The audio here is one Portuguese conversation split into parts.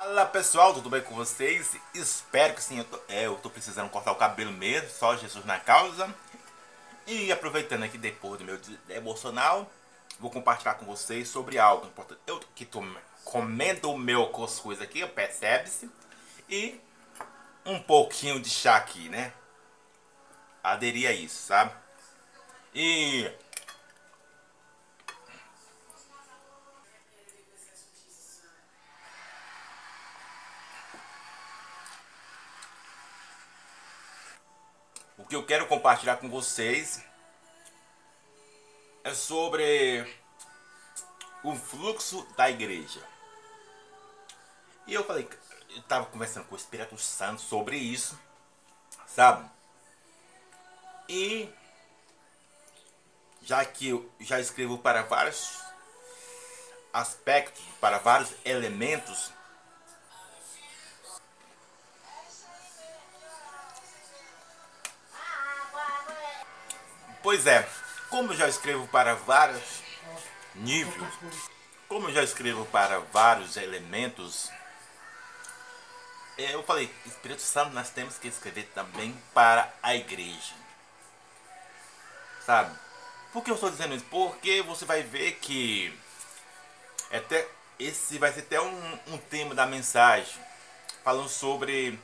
Fala pessoal, tudo bem com vocês? Espero que sim, eu tô, é, eu tô precisando cortar o cabelo mesmo, só Jesus na causa. E aproveitando aqui depois do meu emocional, vou compartilhar com vocês sobre algo importante. Eu que tô comendo o meu cuscuz aqui, percebe-se. E um pouquinho de chá aqui, né? Aderir a isso, sabe? E que eu quero compartilhar com vocês é sobre o fluxo da igreja. E eu falei, eu estava conversando com o Espírito Santo sobre isso, sabe? E já que eu já escrevo para vários aspectos, para vários elementos Pois é, como já escrevo para vários níveis, como já escrevo para vários elementos, é, eu falei, Espírito Santo, nós temos que escrever também para a igreja. Sabe? Por que eu estou dizendo isso? Porque você vai ver que até esse vai ser até um, um tema da mensagem falando sobre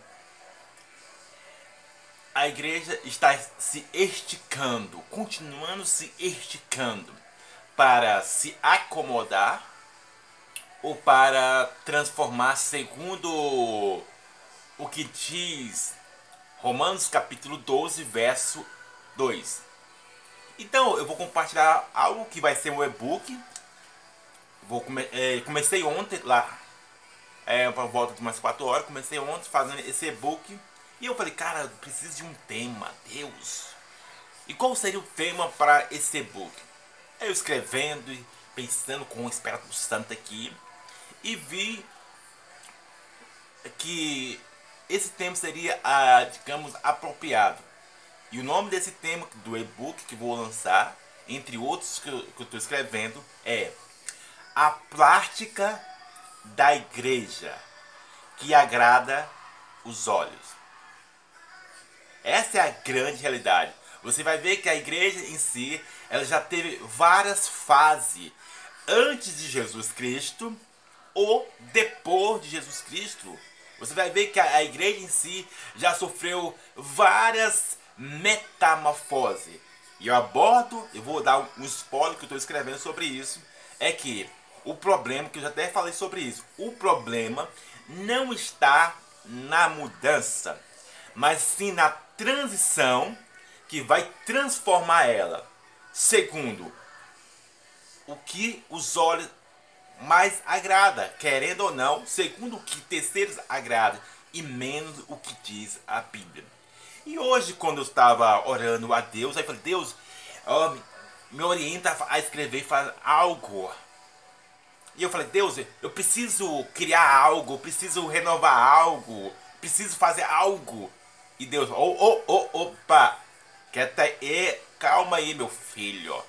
a igreja está se esticando, continuando se esticando para se acomodar ou para transformar segundo o que diz Romanos capítulo 12, verso 2. Então eu vou compartilhar algo que vai ser um e-book. Vou come é, comecei ontem lá, é, por volta de umas 4 horas, comecei ontem fazendo esse e-book e eu falei, cara, eu preciso de um tema, Deus. E qual seria o tema para esse e-book? Eu escrevendo e pensando com o Espírito Santo aqui e vi que esse tema seria, ah, digamos, apropriado. E o nome desse tema do e-book que vou lançar, entre outros que eu estou escrevendo, é A Prática da Igreja que agrada os olhos. Essa é a grande realidade. Você vai ver que a igreja em si, ela já teve várias fases antes de Jesus Cristo ou depois de Jesus Cristo. Você vai ver que a igreja em si já sofreu várias metamorfoses. E eu abordo, eu vou dar um spoiler que eu estou escrevendo sobre isso, é que o problema, que eu já até falei sobre isso, o problema não está na mudança, mas sim na transição que vai transformar ela. Segundo, o que os olhos mais agrada, querendo ou não, segundo o que terceiros agrada e menos o que diz a Bíblia. E hoje, quando eu estava orando a Deus, aí falei, Deus, me orienta a escrever algo. E eu falei, Deus, eu preciso criar algo, preciso renovar algo, preciso fazer algo. E Deus, oh, oh, oh, opa, quieta aí, calma aí, meu filho,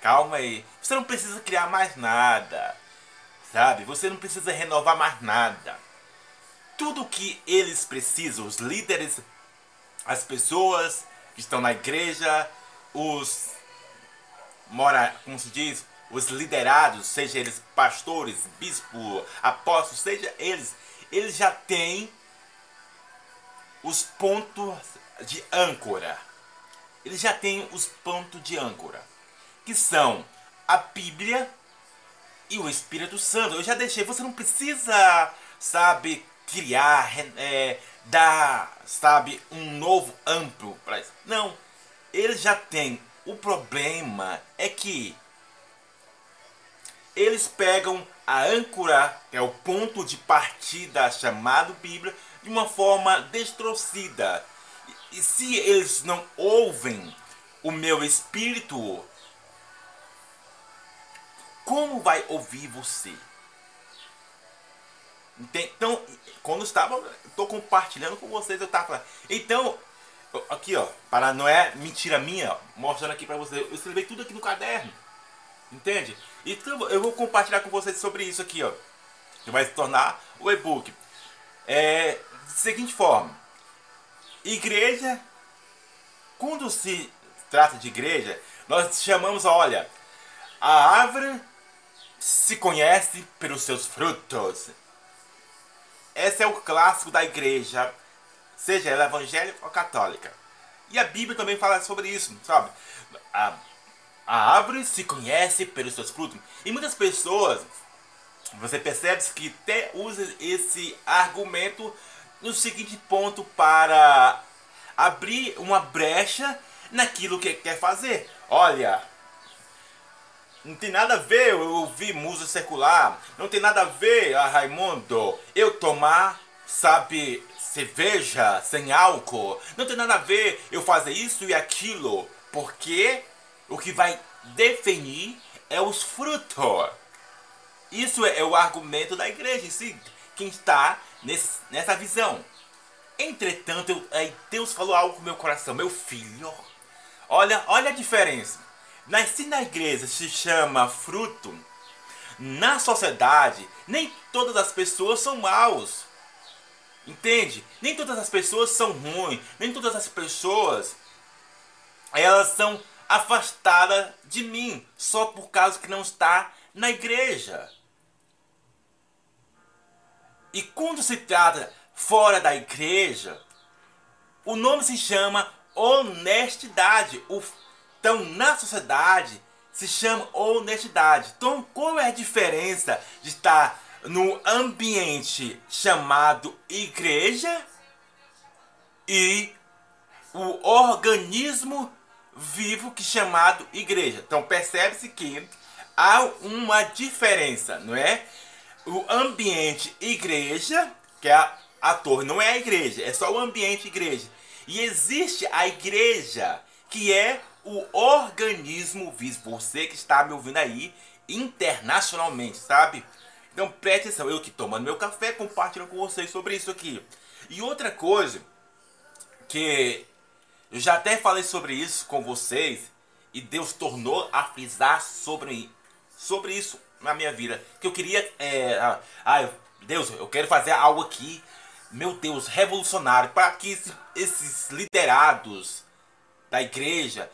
calma aí. Você não precisa criar mais nada, sabe? Você não precisa renovar mais nada. Tudo que eles precisam, os líderes, as pessoas que estão na igreja, os mora, como se diz, os liderados, seja eles pastores, bispo, apóstolos, seja eles, eles já têm os pontos de âncora. Ele já tem os pontos de âncora, que são a Bíblia e o Espírito Santo. Eu já deixei, você não precisa, sabe, criar, é, dar, sabe, um novo amplo para isso. Não, ele já tem. O problema é que eles pegam a âncora, que é o ponto de partida chamado Bíblia, de uma forma distorcida. E se eles não ouvem o meu espírito, como vai ouvir você? Então, quando estava, estou compartilhando com vocês, eu estava falando. Então, aqui ó, para não é mentira minha, mostrando aqui para vocês, eu escrevi tudo aqui no caderno, entende? Então, eu vou compartilhar com vocês sobre isso aqui ó, que vai se tornar o e-book. é da seguinte forma: igreja, quando se trata de igreja, nós chamamos, olha, a árvore se conhece pelos seus frutos. Esse é o clássico da igreja, seja ela evangélica ou católica. E a Bíblia também fala sobre isso, sabe? A, a árvore se conhece pelos seus frutos. E muitas pessoas, você percebe que até usa esse argumento no seguinte ponto para abrir uma brecha naquilo que quer fazer. Olha, não tem nada a ver eu ouvir música secular. Não tem nada a ver, ah, Raimundo, eu tomar, sabe, cerveja sem álcool. Não tem nada a ver eu fazer isso e aquilo. Porque o que vai definir é os frutos. Isso é, é o argumento da igreja, sim, quem está nesse, nessa visão. Entretanto, eu, Deus falou algo com meu coração, meu filho. Olha, olha a diferença. Nasci na igreja se chama fruto. Na sociedade, nem todas as pessoas são maus. Entende? Nem todas as pessoas são ruins. Nem todas as pessoas elas são afastadas de mim só por causa que não está na igreja. E quando se trata fora da igreja, o nome se chama honestidade. O então, na sociedade, se chama honestidade. Então, qual é a diferença de estar no ambiente chamado igreja e o organismo vivo que é chamado igreja? Então, percebe-se que há uma diferença, não é? O ambiente igreja, que é a, a torre, não é a igreja, é só o ambiente igreja. E existe a igreja, que é o organismo vivo. Você que está me ouvindo aí internacionalmente, sabe? Então preste atenção, eu que tomando meu café, compartilhando com vocês sobre isso aqui. E outra coisa que eu já até falei sobre isso com vocês e Deus tornou a frisar sobre, sobre isso na minha vida. Que eu queria, é, ah, Deus, eu quero fazer algo aqui, meu Deus, revolucionário, para que esses, liderados da igreja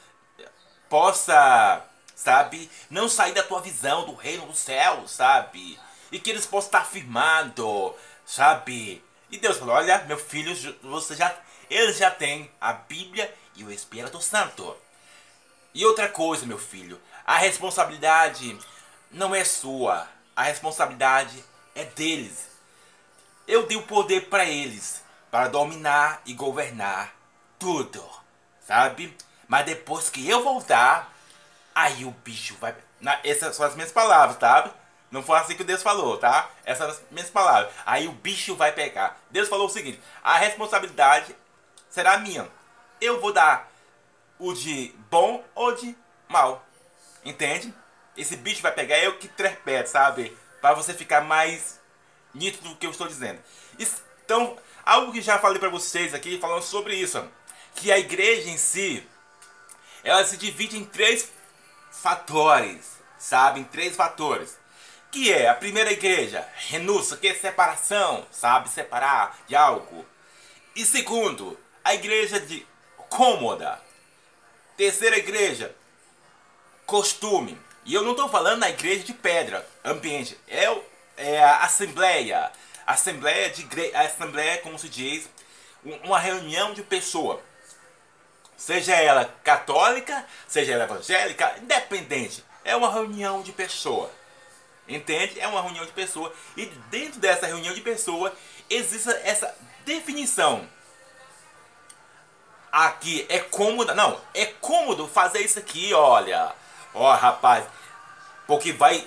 possa, sabe, não sair da tua visão do reino do céu, sabe? E que eles possam estar afirmando, sabe? E Deus falou: Olha, meu filho, você já, eles já têm a Bíblia e o Espírito Santo. E outra coisa, meu filho, a responsabilidade não é sua, a responsabilidade é deles. Eu dei o poder para eles, para dominar e governar tudo, sabe? Mas depois que eu voltar, aí o bicho vai. Na, essas são as minhas palavras, tá? Não foi assim que Deus falou, tá? Essas são as minhas palavras. Aí o bicho vai pegar. Deus falou o seguinte: a responsabilidade será minha. Eu vou dar o de bom ou de mal. Entende? Esse bicho vai pegar eu que interpreto, sabe? Para você ficar mais nítido do que eu estou dizendo. Então, algo que já falei para vocês aqui, falando sobre isso, que a igreja em si, ela se divide em três fatores, sabe? Em três fatores. Que é a primeira igreja, renúncia, que é separação, sabe? Separar de algo. E segundo, a igreja de cômoda. Terceira igreja, costume. E eu não estou falando da igreja de pedra, ambiente. É, é a assembleia. Assembleia de assembleia, como se diz, uma reunião de pessoa. Seja ela católica, seja ela evangélica, independente. É uma reunião de pessoa. Entende? É uma reunião de pessoa. E dentro dessa reunião de pessoa existe essa definição. Aqui é cômodo. Não, é cômodo fazer isso aqui, olha. Ó, rapaz. Porque vai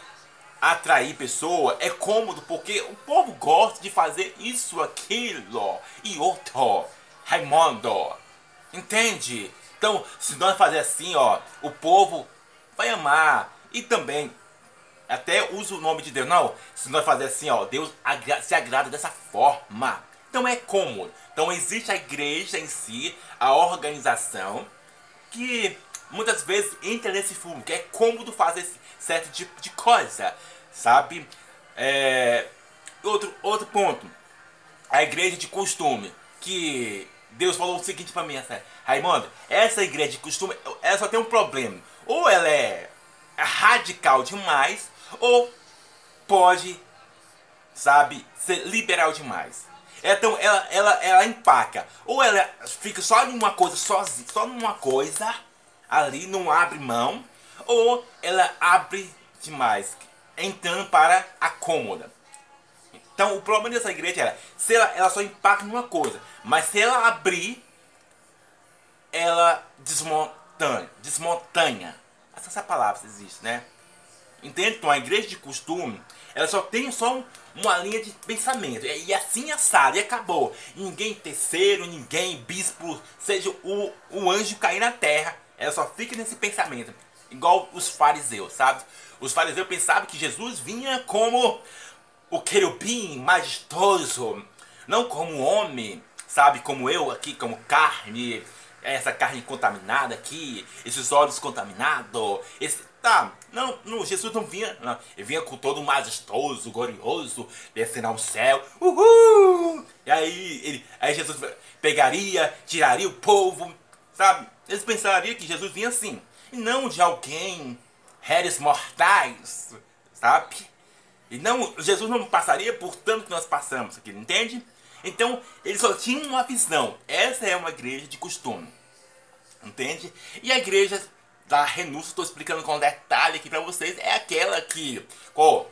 atrair pessoa. É cômodo porque o povo gosta de fazer isso, aquilo e outro. Raimundo. Entende? Então, se nós fazer assim, ó, o povo vai amar. E também, até usa o nome de Deus. Não, se nós fazer assim, ó, Deus se agrada dessa forma. Então é cômodo. Então existe a igreja em si, a organização, que muitas vezes entra nesse fumo, que é cômodo fazer certo tipo de coisa, sabe? É... Outro, outro ponto. a igreja de costume, que Deus falou o seguinte para mim, essa, Raimundo, essa igreja de costume, ela só tem um problema. Ou ela é radical demais, ou pode, sabe, ser liberal demais. Então ela, ela, ela empaca. Ou ela fica só em uma coisa sozinha, só numa coisa ali, não abre mão. Ou ela abre demais, entrando para a cômoda. Então o problema dessa igreja era, se ela, ela só empaca numa coisa, mas se ela abrir, ela desmontanha, desmontanha. Essa palavra existe, né? Entende? Então a igreja de costume, ela só tem só um, uma linha de pensamento. E assim assado, e acabou. Ninguém terceiro, ninguém bispo, seja o, o anjo cair na terra. Ela só fica nesse pensamento. Igual os fariseus, sabe? Os fariseus pensavam que Jesus vinha como o querubim majestoso, não como homem, sabe? Como eu aqui, como carne, essa carne contaminada aqui, esses olhos contaminados, esse Tá, não, não, Jesus não vinha, não, ele vinha com todo majestoso, glorioso, descendo ao céu, uhul! E aí, ele, aí Jesus pegaria, tiraria o povo, sabe? Eles pensariam que Jesus vinha assim, e não de alguém, réis mortais, sabe? E não, Jesus não passaria por tanto que nós passamos aqui, entende? Então, eles só tinham uma visão. Essa é uma igreja de costume. Entende? E a igreja da renúncia, estou explicando com detalhe aqui para vocês, é aquela que, ó,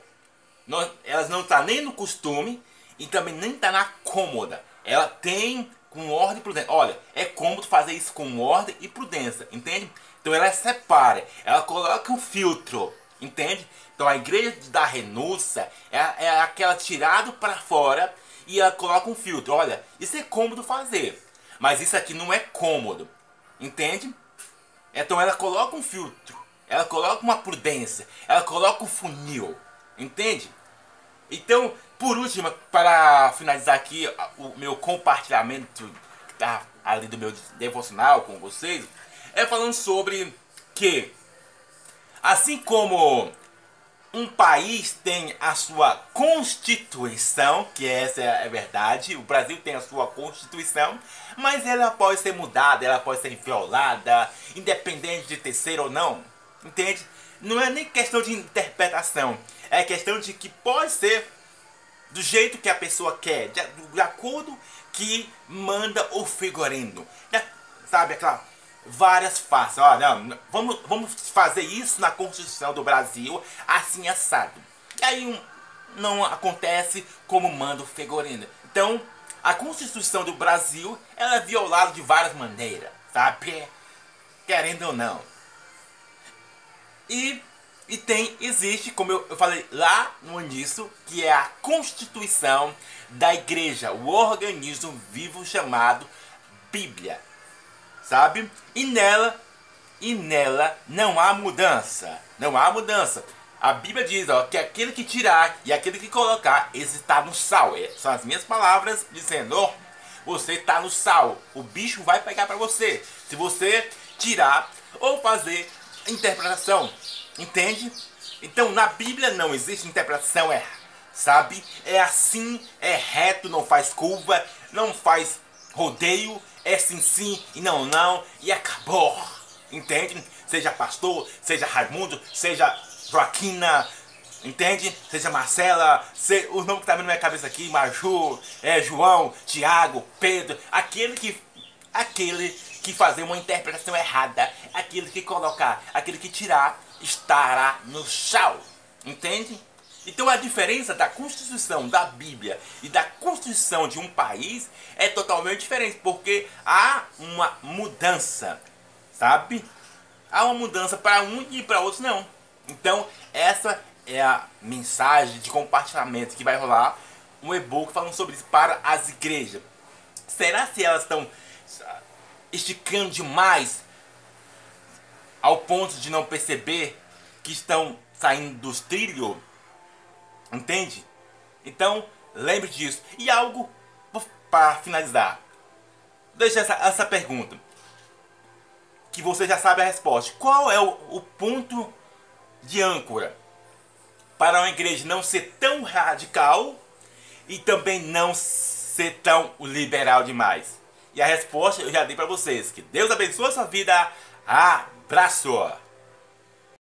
não, elas não tá nem no costume e também nem tá na cômoda. Ela tem com ordem e prudência. Olha, é cômodo fazer isso com ordem e prudência, entende? Então ela separa, ela coloca um filtro, entende? Então a igreja da renúncia é, é aquela tirado para fora e ela coloca um filtro. Olha, isso é cômodo fazer, mas isso aqui não é cômodo, entende? Então ela coloca um filtro, ela coloca uma prudência, ela coloca um funil, entende? Então, por último, para finalizar aqui o meu compartilhamento tá ali do meu devocional com vocês, é falando sobre que assim como um país tem a sua constituição, que essa é verdade, o Brasil tem a sua constituição, mas ela pode ser mudada, ela pode ser violada, independente de terceiro ou não, entende? Não é nem questão de interpretação, é questão de que pode ser do jeito que a pessoa quer, de, de acordo que manda o figurino, sabe aquela várias faces. Olha, vamos, vamos fazer isso na Constituição do Brasil, assim assado. E aí um, não acontece como manda o Figurino. Então, a Constituição do Brasil ela é violada de várias maneiras, sabe? Querendo ou não. E, e tem, existe, como eu, falei lá no início, que é a Constituição da Igreja, o organismo vivo chamado Bíblia sabe? E nela, e nela não há mudança. Não há mudança. A Bíblia diz ó, que aquele que tirar e aquele que colocar, esse está no sal. É, são as minhas palavras dizendo, você está no sal. O bicho vai pegar para você. Se você tirar ou fazer interpretação. Entende? Então na Bíblia não existe interpretação é, sabe? É assim, é reto, não faz curva, não faz rodeio, é sim sim e não não e acabou. Entende? Seja pastor, seja Raimundo, seja Joaquina, entende? Seja Marcela, se, o nome que tá vindo na minha cabeça aqui, Maju, é, João, Tiago, Pedro, aquele que aquele que fazer uma interpretação errada, aquele que colocar, aquele que tirar, estará no chão. Entende? Então a diferença da Constituição da Bíblia e da Constituição de um país é totalmente diferente, porque há uma mudança, sabe? Há uma mudança para um e para outros não. Então essa é a mensagem de compartilhamento que vai rolar um e-book falando sobre isso para as igrejas. Será se elas estão esticando demais ao ponto de não perceber que estão saindo dos trilhos? Entende? Então, lembre disso. E algo para finalizar. Deixa essa, essa pergunta. Que você já sabe a resposta. Qual é o, o ponto de âncora para uma igreja não ser tão radical e também não ser tão liberal demais? E a resposta eu já dei para vocês. Que Deus abençoe a sua vida. Abraço!